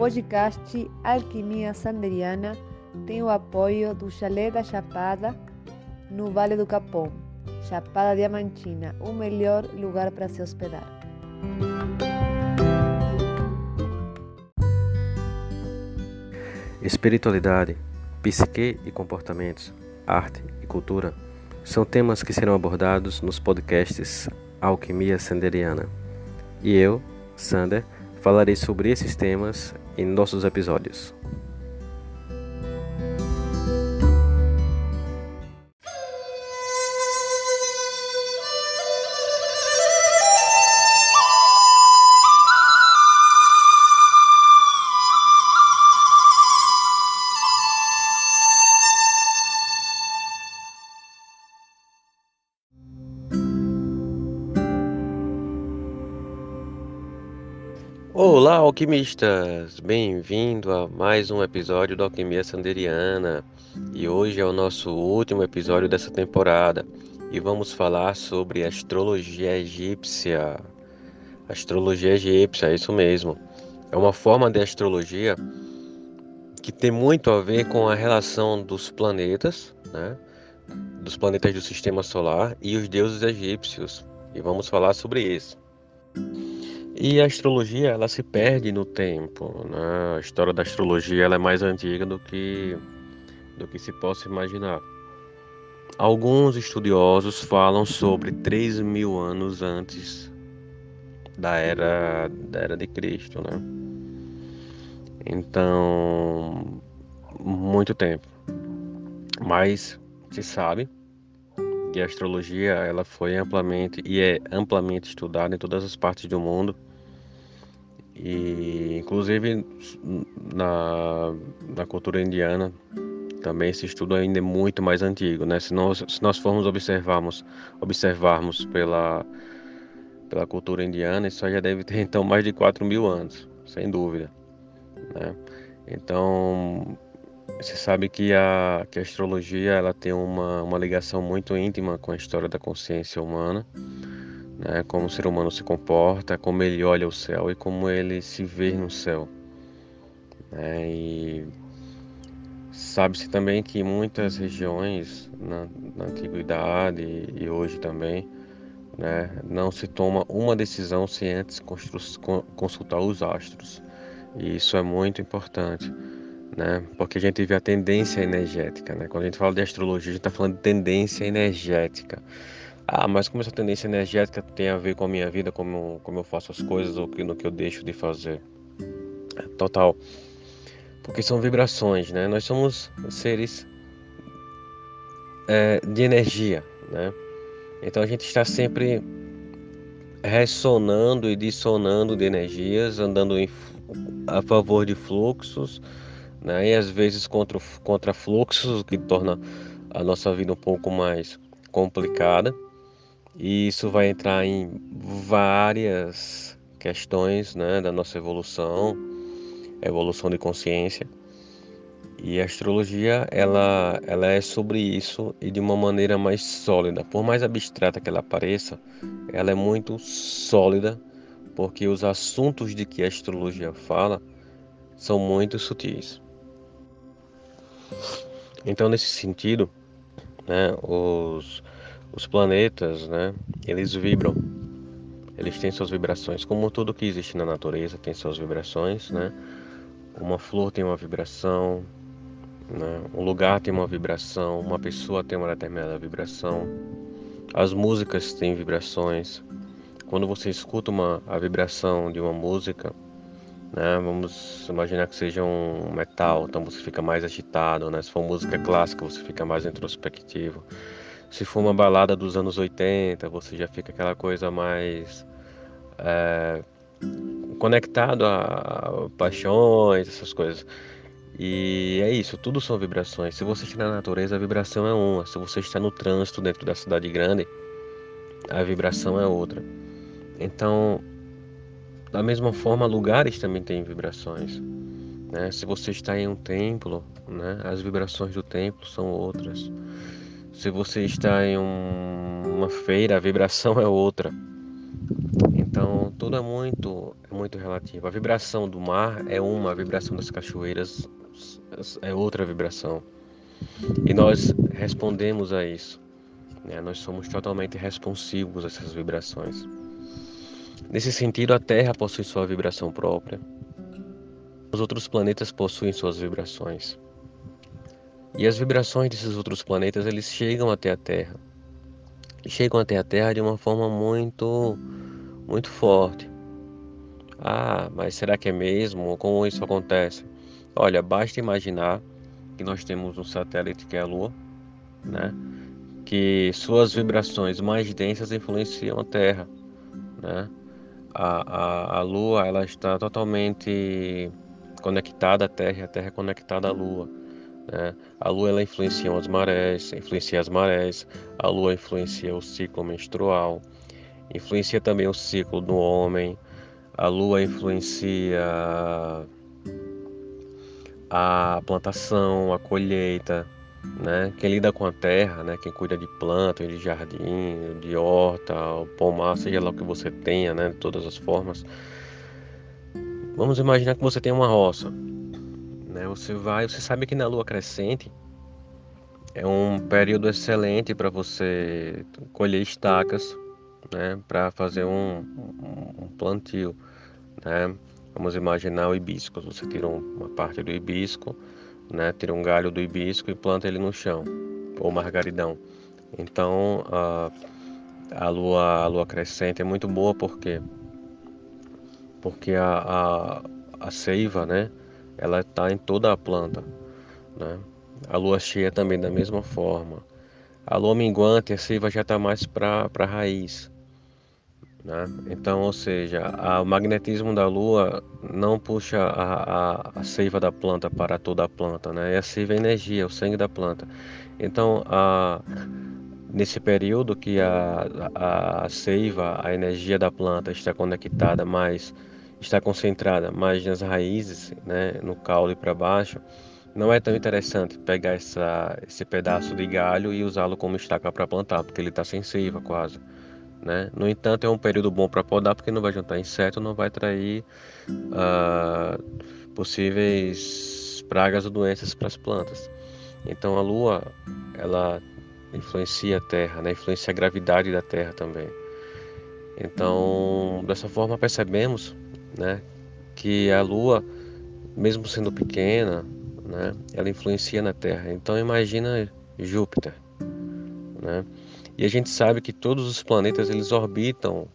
podcast Alquimia Sanderiana tem o apoio do Chalé da Chapada, no Vale do Capão, Chapada Diamantina, o melhor lugar para se hospedar. Espiritualidade, psique e comportamentos, arte e cultura são temas que serão abordados nos podcasts Alquimia Sanderiana. E eu, Sander, falarei sobre esses temas em nossos episódios. Olá, alquimistas! Bem-vindo a mais um episódio da Alquimia Sanderiana. E hoje é o nosso último episódio dessa temporada e vamos falar sobre astrologia egípcia. Astrologia egípcia, é isso mesmo. É uma forma de astrologia que tem muito a ver com a relação dos planetas, né? Dos planetas do sistema solar e os deuses egípcios. E vamos falar sobre isso. E a astrologia, ela se perde no tempo, né? A história da astrologia, ela é mais antiga do que do que se possa imaginar. Alguns estudiosos falam sobre 3 mil anos antes da era, da era de Cristo, né? Então, muito tempo. Mas se sabe que a astrologia ela foi amplamente e é amplamente estudada em todas as partes do mundo e inclusive na, na cultura indiana também esse estudo ainda é muito mais antigo, né? Se nós, se nós formos observarmos, observarmos pela, pela cultura indiana, isso já deve ter então mais de 4 mil anos, sem dúvida. Né? Então, você sabe que a, que a astrologia ela tem uma, uma ligação muito íntima com a história da consciência humana né, como o ser humano se comporta, como ele olha o céu e como ele se vê no céu. Né, e sabe-se também que muitas regiões na, na antiguidade e, hoje também né, não se toma uma decisão sem antes consultar os astros. E isso é muito importante. Né? Porque a gente vê a tendência energética, né? Quando a gente fala de astrologia, a gente está falando de tendência energética. Ah, mas como essa tendência energética tem a ver com a minha vida, como, como eu faço as coisas ou no que eu deixo de fazer? É, total. Porque são vibrações, né? Nós somos seres é, de energia, né? Então a gente está sempre ressonando e dissonando de energias, andando em, a favor de fluxos, né? E às vezes contra, contra fluxos, que torna a nossa vida um pouco mais complicada. E isso vai entrar em várias questões né, da nossa evolução, evolução de consciência. E a astrologia, ela, ela é sobre isso e de uma maneira mais sólida. Por mais abstrata que ela pareça, ela é muito sólida, porque os assuntos de que a astrologia fala são muito sutis. Então, nesse sentido, né, os, os planetas, né, eles vibram. Eles têm suas vibrações, como tudo que existe na natureza tem suas vibrações, né? Uma flor tem uma vibração, né? Um lugar tem uma vibração, uma pessoa tem uma determinada vibração. As músicas têm vibrações. Quando você escuta uma, a vibração de uma música, né? Vamos imaginar que seja um metal, então você fica mais agitado, né? Se for música clássica, você fica mais introspectivo. Se for uma balada dos anos 80, você já fica aquela coisa mais é, conectado a, a paixões, essas coisas. E é isso, tudo são vibrações. Se você está na natureza, a vibração é uma. Se você está no trânsito dentro da cidade grande, a vibração é outra. Então, da mesma forma, lugares também têm vibrações. Né? Se você está em um templo, né, as vibrações do templo são outras. Se você está em um, uma feira, a vibração é outra. Então tudo é muito, é muito relativa. A vibração do mar é uma, a vibração das cachoeiras é outra vibração. E nós respondemos a isso. Né? Nós somos totalmente responsivos a essas vibrações. Nesse sentido, a Terra possui sua vibração própria. Os outros planetas possuem suas vibrações. E as vibrações desses outros planetas, eles chegam até a Terra. E chegam até a Terra de uma forma muito muito forte. Ah, mas será que é mesmo? Como isso acontece? Olha, basta imaginar que nós temos um satélite que é a Lua, né? Que suas vibrações mais densas influenciam a Terra, né? A, a, a Lua ela está totalmente conectada à Terra, a Terra é conectada à Lua. Né? A Lua ela influencia as marés, influencia as marés. A Lua influencia o ciclo menstrual, influencia também o ciclo do homem. A Lua influencia a plantação, a colheita, né? Quem lida com a terra, né? Quem cuida de plantas, de jardim, de horta, pomar, seja lá o que você tenha, né? De todas as formas. Vamos imaginar que você tem uma roça, né? Você vai, você sabe que na lua crescente é um período excelente para você colher estacas, né? Para fazer um, um, um plantio, né? Vamos imaginar o hibisco. Você tira uma parte do hibisco, né? Tira um galho do hibisco e planta ele no chão, ou margaridão. Então a, a lua, a lua crescente é muito boa porque porque a, a, a seiva, né? Ela está em toda a planta, né? A lua cheia também da mesma forma. A lua minguante, a seiva já está mais para a raiz. Né? Então, ou seja, o magnetismo da Lua não puxa a, a, a, seiva da planta para toda a planta, né? É a seiva é energia, o sangue da planta. Então, a, nesse período que a, a, a seiva, a energia da planta está conectada mais, está concentrada mais nas raízes, né? no caule para baixo, não é tão interessante pegar essa, esse pedaço de galho e usá-lo como estaca para plantar, porque ele está sem seiva quase. Né? No entanto, é um período bom para podar porque não vai juntar inseto, não vai atrair uh, possíveis pragas ou doenças para as plantas. Então a Lua ela influencia a Terra, né? influencia a gravidade da Terra também. Então dessa forma percebemos, né, que a Lua, mesmo sendo pequena, né, ela influencia na Terra. Então imagina Júpiter, né? E a gente sabe que todos os planetas eles orbitam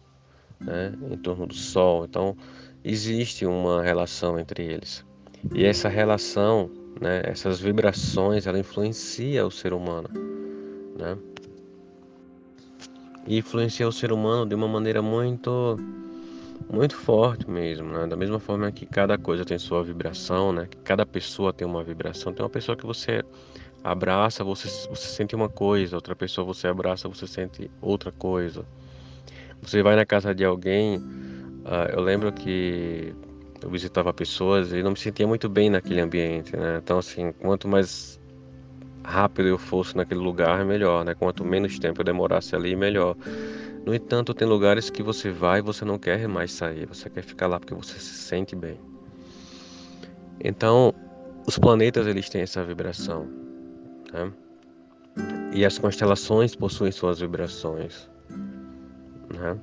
né, em torno do Sol, então existe uma relação entre eles. E essa relação, né, essas vibrações, ela influencia o ser humano, né? E influencia o ser humano de uma maneira muito muito forte mesmo, né? Da mesma forma que cada coisa tem sua vibração, né? Que cada pessoa tem uma vibração. Tem uma pessoa que você abraça, você, você sente uma coisa, outra pessoa você abraça, você sente outra coisa. Você vai na casa de alguém, uh, eu lembro que eu visitava pessoas e não me sentia muito bem naquele ambiente, né? Então, assim, quanto mais rápido eu fosse naquele lugar, melhor, né? Quanto menos tempo eu demorasse ali, melhor. No entanto, tem lugares que você vai e você não quer mais sair, você quer ficar lá porque você se sente bem. Então, os planetas eles têm essa vibração. Né? E as constelações possuem suas vibrações. Né?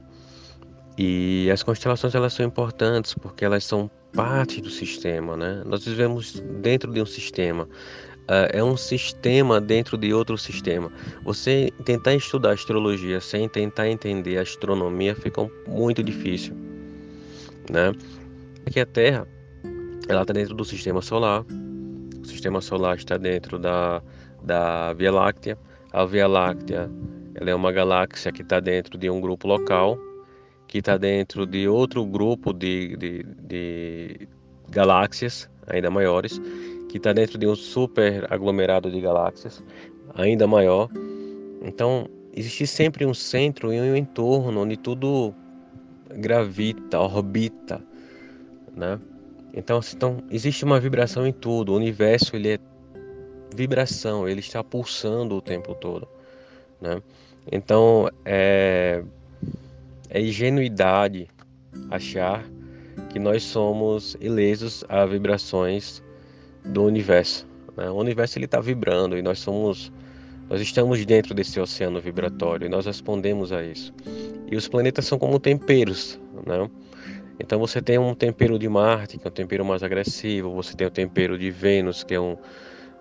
E as constelações elas são importantes porque elas são parte do sistema, né? Nós vivemos dentro de um sistema. Uh, é um sistema dentro de outro sistema. Você tentar estudar astrologia sem tentar entender a astronomia fica muito difícil, né? Aqui a Terra, ela está dentro do sistema solar. O sistema solar está dentro da da Via Láctea. A Via Láctea ela é uma galáxia que está dentro de um grupo local, que está dentro de outro grupo de, de, de galáxias ainda maiores, que está dentro de um super aglomerado de galáxias ainda maior. Então, existe sempre um centro e um entorno onde tudo gravita, orbita, né? Então, então, existe uma vibração em tudo. O universo ele é vibração, ele está pulsando o tempo todo, né? Então é, é ingenuidade achar que nós somos ilesos a vibrações do universo. Né? O universo ele está vibrando e nós somos, nós estamos dentro desse oceano vibratório e nós respondemos a isso. E os planetas são como temperos, né? Então você tem um tempero de Marte, que é um tempero mais agressivo, você tem o tempero de Vênus, que é um,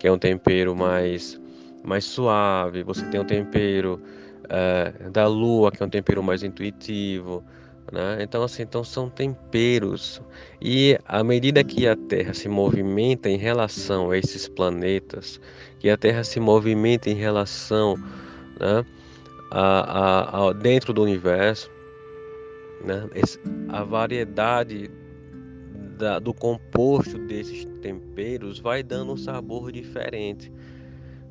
que é um tempero mais, mais suave, você tem o tempero uh, da Lua, que é um tempero mais intuitivo. Né? Então, assim, então são temperos. E à medida que a Terra se movimenta em relação a esses planetas, que a Terra se movimenta em relação né, a, a, a dentro do universo, né? a variedade da, do composto desses temperos vai dando um sabor diferente.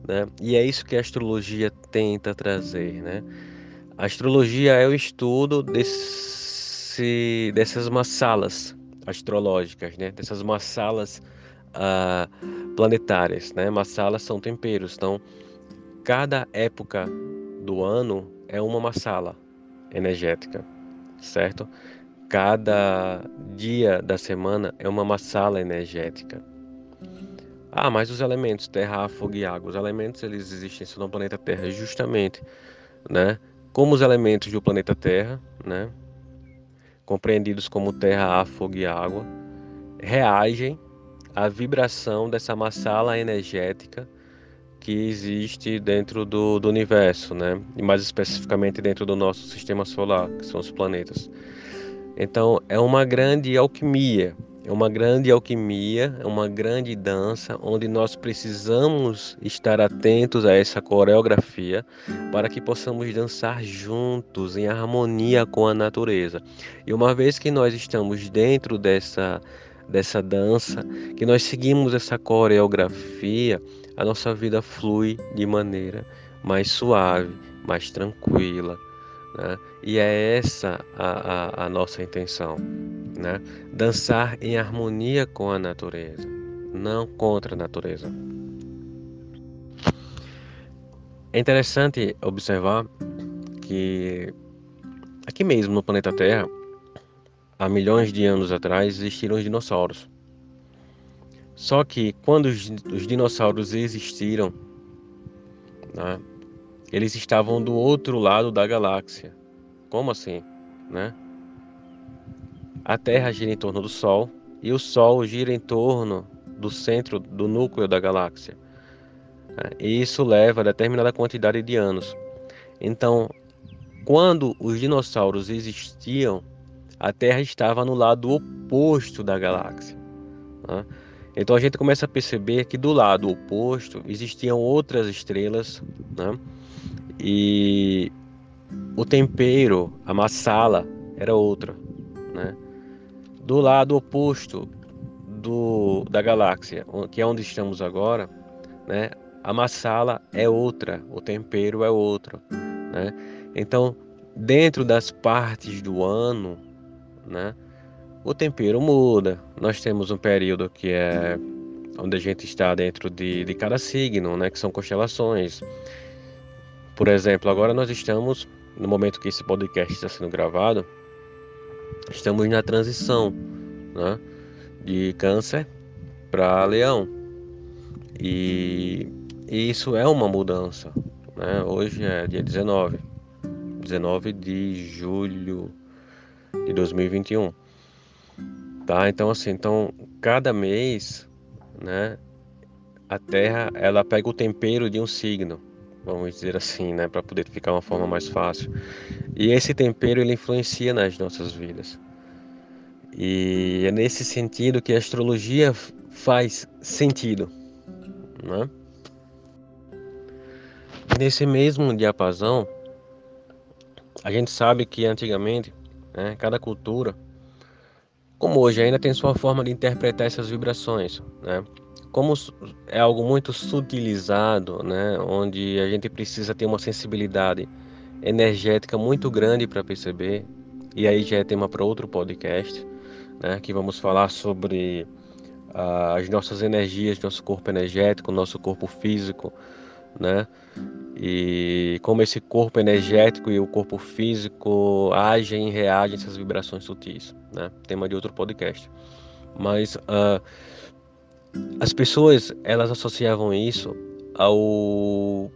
Né? E é isso que a astrologia tenta trazer. Né? A astrologia é o estudo desse, dessas massalas astrológicas, né? dessas massalas uh, planetárias. Né? Massalas são temperos. Então, cada época do ano é uma massala energética certo? Cada dia da semana é uma massala energética. Ah, mas os elementos terra, fogo e água, os elementos eles existem no planeta Terra justamente, né? Como os elementos do planeta Terra, né? Compreendidos como terra, ar, fogo e água, reagem à vibração dessa massala energética que existe dentro do, do universo, né? E mais especificamente dentro do nosso sistema solar, que são os planetas. Então, é uma grande alquimia, é uma grande alquimia, é uma grande dança onde nós precisamos estar atentos a essa coreografia para que possamos dançar juntos em harmonia com a natureza. E uma vez que nós estamos dentro dessa dessa dança, que nós seguimos essa coreografia, a nossa vida flui de maneira mais suave, mais tranquila. Né? E é essa a, a, a nossa intenção. Né? Dançar em harmonia com a natureza, não contra a natureza. É interessante observar que aqui mesmo no planeta Terra, há milhões de anos atrás, existiram os dinossauros. Só que quando os, os dinossauros existiram, né, eles estavam do outro lado da galáxia. Como assim? Né? A Terra gira em torno do Sol e o Sol gira em torno do centro do núcleo da galáxia. Né? E isso leva a determinada quantidade de anos. Então, quando os dinossauros existiam, a Terra estava no lado oposto da galáxia. Né? Então a gente começa a perceber que do lado oposto existiam outras estrelas, né? E o tempero, a massala era outra, né? Do lado oposto do, da galáxia, que é onde estamos agora, né? A massala é outra, o tempero é outro, né? Então, dentro das partes do ano, né? o tempero muda. Nós temos um período que é onde a gente está dentro de, de cada signo, né, que são constelações. Por exemplo, agora nós estamos, no momento que esse podcast está sendo gravado, estamos na transição né, de câncer para leão. E, e, isso é uma mudança. Né? Hoje é dia 19, 19 de julho de 2021. Tá? Então assim, então cada mês, né, a Terra ela pega o tempero de um signo, vamos dizer assim, né, para poder ficar uma forma mais fácil. E esse tempero ele influencia nas nossas vidas. E é nesse sentido que a astrologia faz sentido, né? Nesse mesmo diapasão, a gente sabe que antigamente, né, cada cultura como hoje ainda tem sua forma de interpretar essas vibrações, né? Como é algo muito sutilizado, né, onde a gente precisa ter uma sensibilidade energética muito grande para perceber, e aí já é tema para outro podcast, né, que vamos falar sobre uh, as nossas energias, nosso corpo energético, nosso corpo físico, né? e como esse corpo energético e o corpo físico agem e reagem a essas vibrações sutis, né? Tema de outro podcast. Mas uh, as pessoas elas associavam isso ao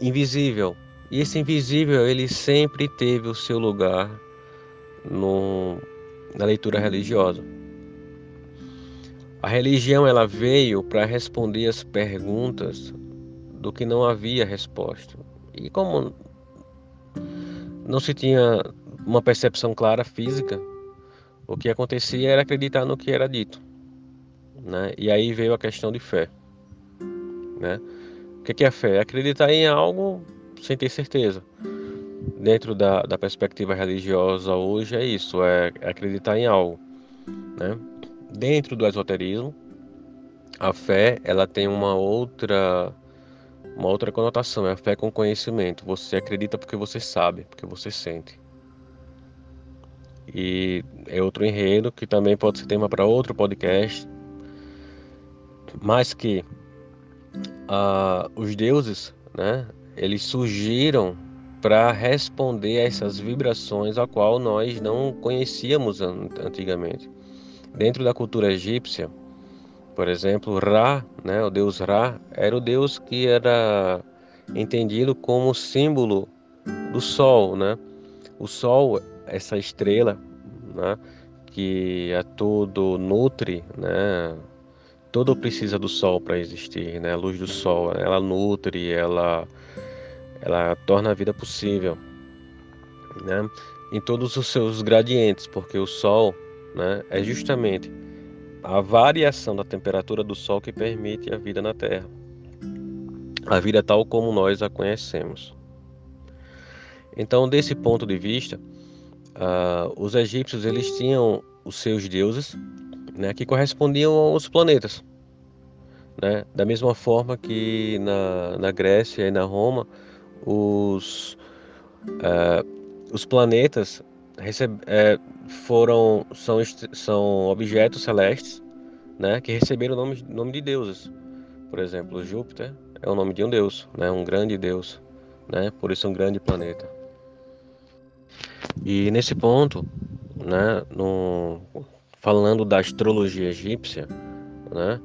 invisível e esse invisível ele sempre teve o seu lugar no, na leitura religiosa. A religião ela veio para responder as perguntas do que não havia resposta. E como não se tinha uma percepção clara física, o que acontecia era acreditar no que era dito. Né? E aí veio a questão de fé. Né? O que é fé? É acreditar em algo sem ter certeza. Dentro da, da perspectiva religiosa hoje é isso, é acreditar em algo. Né? Dentro do esoterismo, a fé ela tem uma outra uma outra conotação, é a fé com conhecimento. Você acredita porque você sabe, porque você sente. E é outro enredo que também pode ser tema para outro podcast. Mas que uh, os deuses, né, eles surgiram para responder a essas vibrações a qual nós não conhecíamos antigamente. Dentro da cultura egípcia, por exemplo, Ra, né, o deus Ra, era o deus que era entendido como símbolo do sol, né? O sol, essa estrela, né, que a todo nutre, né? Todo precisa do sol para existir, né? A luz do sol, ela nutre, ela ela torna a vida possível, né? Em todos os seus gradientes, porque o sol, né, é justamente a variação da temperatura do Sol que permite a vida na Terra. A vida tal como nós a conhecemos. Então, desse ponto de vista, uh, os egípcios eles tinham os seus deuses, né, que correspondiam aos planetas. Né? Da mesma forma que na, na Grécia e na Roma, os, uh, os planetas é, foram são, são objetos celestes né, que receberam o nome, nome de deuses. Por exemplo, Júpiter é o nome de um deus, né, um grande deus, né, por isso um grande planeta. E nesse ponto, né, no, falando da astrologia egípcia, né,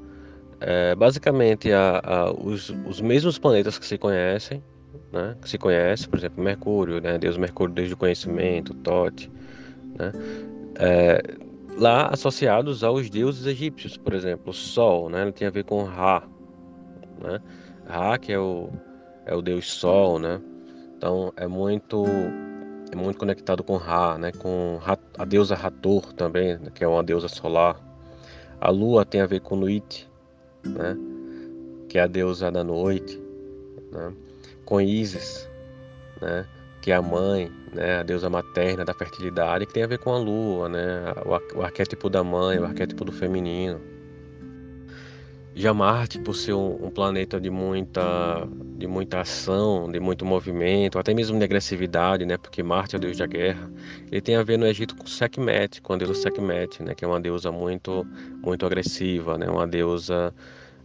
é, basicamente a, a, os, os mesmos planetas que se conhecem né, que se conhece, por exemplo, Mercúrio, né, Deus Mercúrio desde o conhecimento, Tote, né, é, lá associados aos deuses egípcios, por exemplo, o Sol, né, ele tem a ver com Ra, né, Ra que é o, é o Deus Sol, né, então é muito é muito conectado com Ra, né, com a deusa Hathor também, que é uma deusa solar. A Lua tem a ver com Nuit, né, que é a deusa da noite, né com Isis, né? que é a mãe, né? a deusa materna da fertilidade, que tem a ver com a lua, né? o, o arquétipo da mãe, o arquétipo do feminino. Já Marte, por ser um, um, planeta de muita, de muita ação, de muito movimento, até mesmo de agressividade, né? porque Marte é o deus da guerra, ele tem a ver no Egito com Sekhmet, com a deusa Sekhmet, né? que é uma deusa muito, muito agressiva, né? uma deusa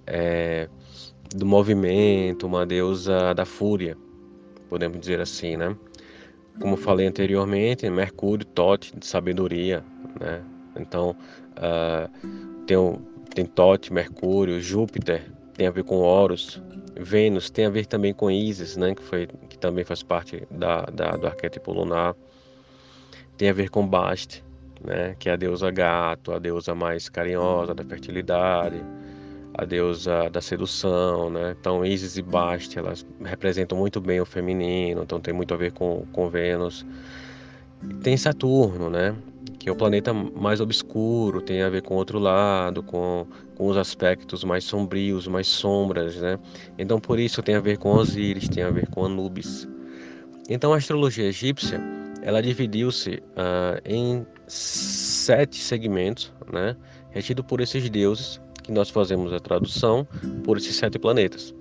é, do movimento, uma deusa da fúria, podemos dizer assim, né? Como falei anteriormente, Mercúrio, Tote, de sabedoria, né? Então, uh, tem, tem Tote, Mercúrio, Júpiter, tem a ver com Horus, Vênus tem a ver também com Isis, né? Que, foi, que também faz parte da, da, do arquétipo lunar. Tem a ver com Bast, né? Que é a deusa gato, a deusa mais carinhosa da fertilidade a deusa da sedução, né? Então Isis e Bast, elas representam muito bem o feminino, então tem muito a ver com, com Vênus. Tem Saturno, né? Que é o planeta mais obscuro, tem a ver com outro lado, com, com os aspectos mais sombrios, mais sombras, né? Então por isso tem a ver com Osíris, tem a ver com Anubis. Então a astrologia egípcia, ela dividiu-se uh, em sete segmentos, né? Retido por esses deuses que nós fazemos a tradução por esses sete planetas.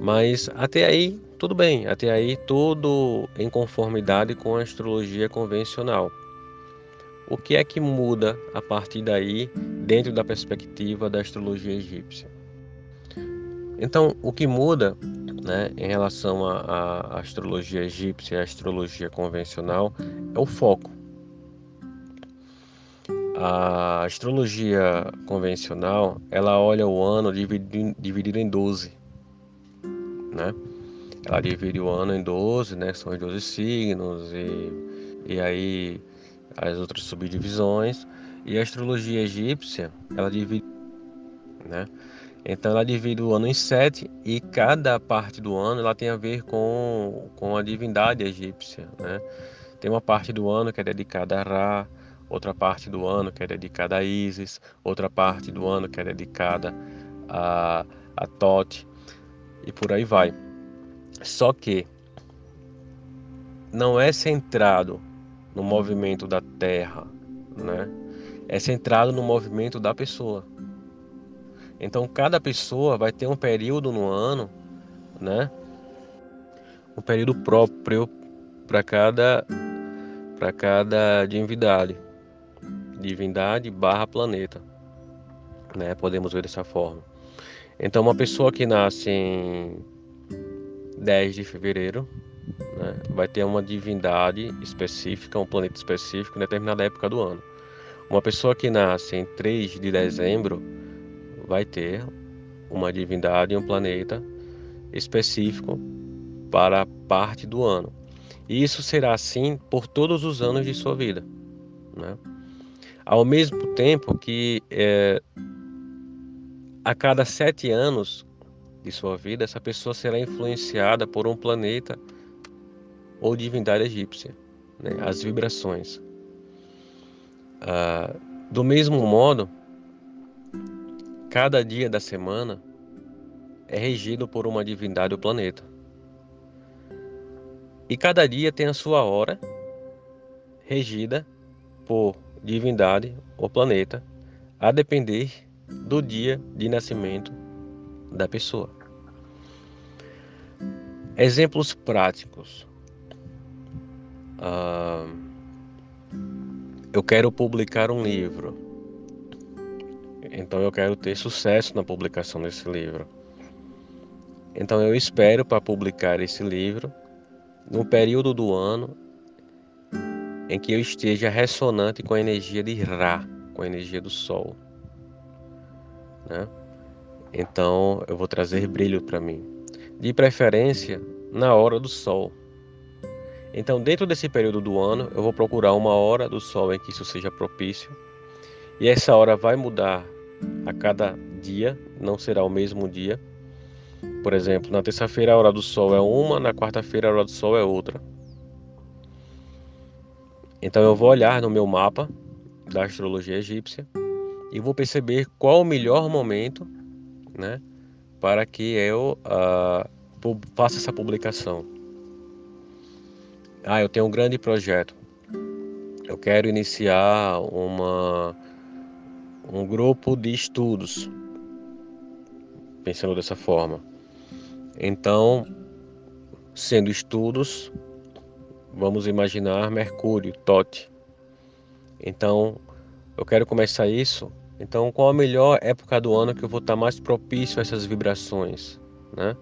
Mas até aí, tudo bem, até aí tudo em conformidade com a astrologia convencional. O que é que muda a partir daí, dentro da perspectiva da astrologia egípcia? Então, o que muda né, em relação à astrologia egípcia e à astrologia convencional é o foco. A astrologia convencional, ela olha o ano dividido, dividido em 12, né? Ela divide o ano em 12, né? São os 12 signos e, e aí as outras subdivisões. E a astrologia egípcia, ela divide, né? Então ela divide o ano em sete e cada parte do ano ela tem a ver com, com a divindade egípcia, né? Tem uma parte do ano que é dedicada a Ra, outra parte do ano que é dedicada a Isis, outra parte do ano que é dedicada a, a Tote e por aí vai. Só que não é centrado no movimento da Terra, né? É centrado no movimento da pessoa. Então cada pessoa vai ter um período no ano, né? Um período próprio para cada para cada divindade. Divindade barra planeta. Né? Podemos ver dessa forma. Então uma pessoa que nasce em 10 de fevereiro né, vai ter uma divindade específica, um planeta específico em determinada época do ano. Uma pessoa que nasce em 3 de dezembro vai ter uma divindade, um planeta específico para parte do ano. E isso será assim por todos os anos de sua vida. Né? Ao mesmo tempo que é, a cada sete anos de sua vida, essa pessoa será influenciada por um planeta ou divindade egípcia, né? as vibrações. Ah, do mesmo modo, Cada dia da semana é regido por uma divindade do planeta. E cada dia tem a sua hora regida por divindade ou planeta, a depender do dia de nascimento da pessoa. Exemplos práticos. Ah, eu quero publicar um livro. Então eu quero ter sucesso na publicação desse livro. Então eu espero para publicar esse livro no período do ano em que eu esteja ressonante com a energia de Ra, com a energia do Sol. Né? Então eu vou trazer brilho para mim. De preferência na hora do Sol. Então, dentro desse período do ano, eu vou procurar uma hora do Sol em que isso seja propício. E essa hora vai mudar a cada dia, não será o mesmo dia. Por exemplo, na terça-feira a hora do sol é uma, na quarta-feira a hora do sol é outra. Então eu vou olhar no meu mapa da astrologia egípcia e vou perceber qual o melhor momento, né, para que eu uh, faça essa publicação. Ah, eu tenho um grande projeto. Eu quero iniciar uma um grupo de estudos, pensando dessa forma. Então, sendo estudos, vamos imaginar Mercúrio, Tote. Então, eu quero começar isso. Então, qual a melhor época do ano que eu vou estar mais propício a essas vibrações, né?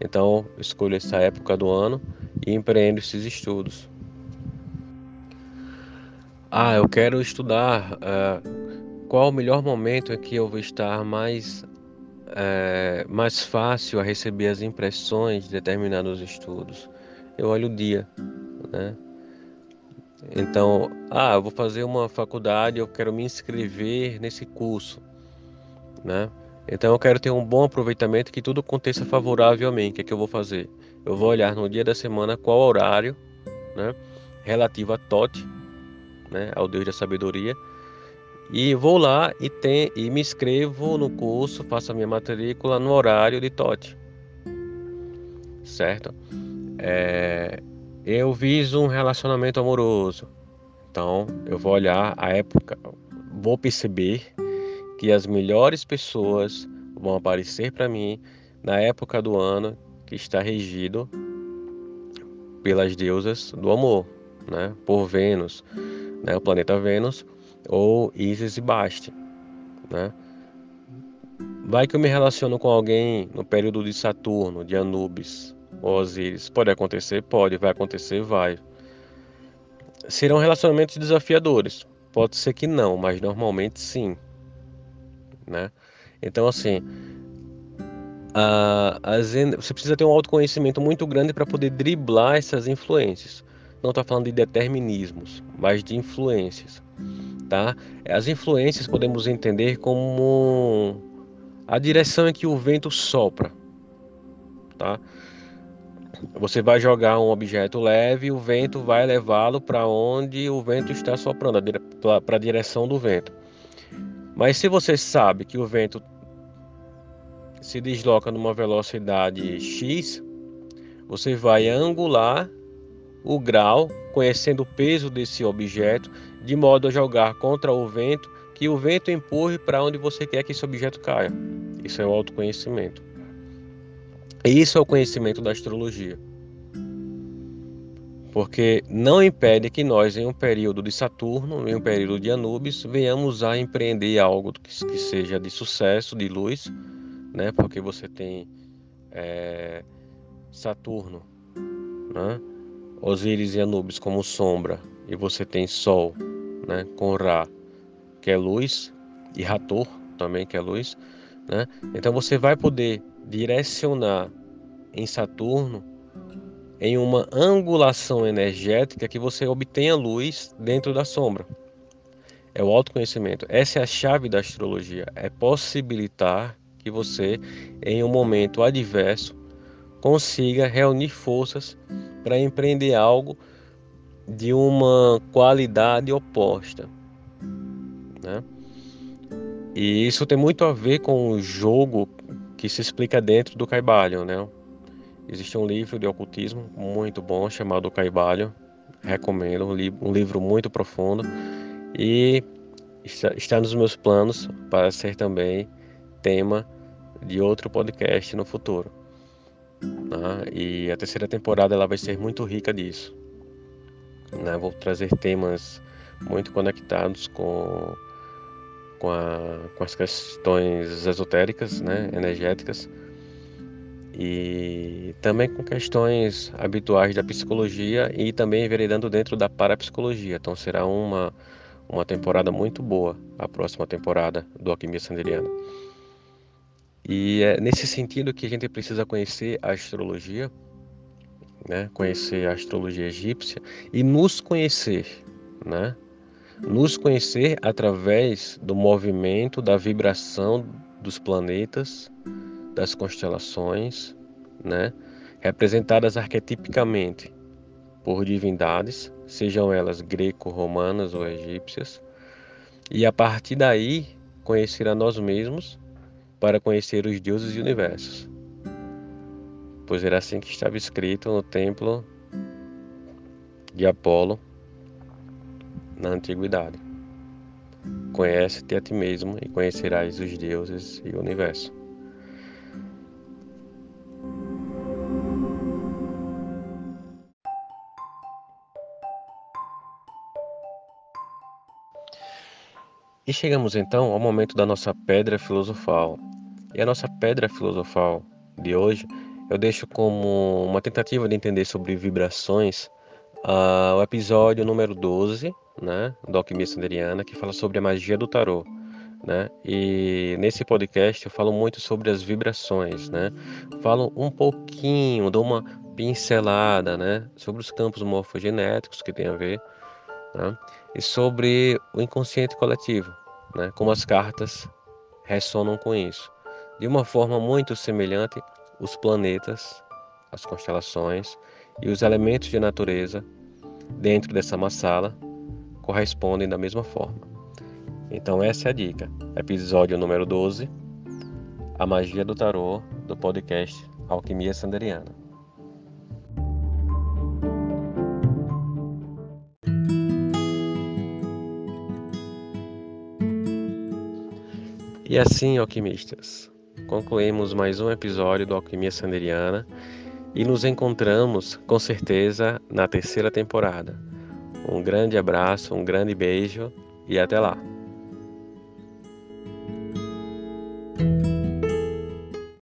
Então, escolho essa época do ano e empreendo esses estudos. Ah, eu quero estudar uh, qual o melhor momento em que eu vou estar mais, é, mais fácil a receber as impressões de determinados estudos? Eu olho o dia, né? Então, ah, eu vou fazer uma faculdade, eu quero me inscrever nesse curso, né? Então eu quero ter um bom aproveitamento que tudo aconteça favorável a mim. O que é que eu vou fazer? Eu vou olhar no dia da semana qual horário, né, relativo a Tote, né, ao Deus da sabedoria, e vou lá e, tem, e me inscrevo no curso, faço a minha matrícula no horário de TOT. Certo? É, eu viso um relacionamento amoroso. Então, eu vou olhar a época, vou perceber que as melhores pessoas vão aparecer para mim na época do ano que está regido pelas deusas do amor, né? Por Vênus, né? O planeta Vênus ou Isis e Basti, né? Vai que eu me relaciono com alguém no período de Saturno, de Anubis, Osíris. Pode acontecer? Pode. Vai acontecer? Vai. Serão relacionamentos desafiadores. Pode ser que não, mas normalmente sim. Né? Então, assim, a, as, você precisa ter um autoconhecimento muito grande para poder driblar essas influências. Não estou falando de determinismos, mas de influências. Tá? As influências podemos entender como a direção em que o vento sopra. Tá? Você vai jogar um objeto leve e o vento vai levá-lo para onde o vento está soprando, para a direção do vento. Mas se você sabe que o vento se desloca numa velocidade x, você vai angular o grau, conhecendo o peso desse objeto, de modo a jogar contra o vento, que o vento empurre para onde você quer que esse objeto caia. Isso é o autoconhecimento. Isso é o conhecimento da astrologia. Porque não impede que nós, em um período de Saturno, em um período de Anubis, venhamos a empreender algo que, que seja de sucesso, de luz, né? Porque você tem é, Saturno, né? Osíris e Anubis como sombra, e você tem Sol, né? Com Ra, que é luz, e Rator também, que é luz, né? Então você vai poder direcionar em Saturno em uma angulação energética que você obtenha luz dentro da sombra. É o autoconhecimento. Essa é a chave da astrologia, é possibilitar que você em um momento adverso consiga reunir forças para empreender algo de uma qualidade oposta, né? E isso tem muito a ver com o jogo que se explica dentro do Caibalion, né? Existe um livro de ocultismo muito bom chamado Caibalion, recomendo, um, um livro muito profundo e está nos meus planos para ser também tema de outro podcast no futuro. Né? E a terceira temporada ela vai ser muito rica disso. Né? Vou trazer temas muito conectados com com, a, com as questões esotéricas, né, energéticas, e também com questões habituais da psicologia e também enveredando dentro da parapsicologia. Então será uma, uma temporada muito boa, a próxima temporada do Alquimia Sanderiana. E é nesse sentido que a gente precisa conhecer a astrologia, né? conhecer a astrologia egípcia e nos conhecer, né? nos conhecer através do movimento, da vibração dos planetas, das constelações, né? representadas arquetipicamente por divindades, sejam elas greco-romanas ou egípcias, e a partir daí conhecer a nós mesmos para conhecer os deuses e universos. Pois era assim que estava escrito no templo de Apolo na antiguidade. Conhece-te a ti mesmo e conhecerás os deuses e o universo. E chegamos então ao momento da nossa pedra filosofal. E a nossa pedra filosofal de hoje eu deixo como uma tentativa de entender sobre vibrações uh, o episódio número 12 né, do Alquimia Sanderiana, que fala sobre a magia do tarô. Né? E nesse podcast eu falo muito sobre as vibrações, né? Falo um pouquinho, dou uma pincelada, né, sobre os campos morfogenéticos que tem a ver, né? E sobre o inconsciente coletivo, né? Como as cartas ressonam com isso. De uma forma muito semelhante, os planetas, as constelações e os elementos de natureza dentro dessa massala correspondem da mesma forma. Então essa é a dica. Episódio número 12, A Magia do Tarô, do podcast Alquimia Sanderiana. E assim, alquimistas, concluímos mais um episódio do Alquimia Sanderiana e nos encontramos com certeza na terceira temporada um grande abraço, um grande beijo e até lá!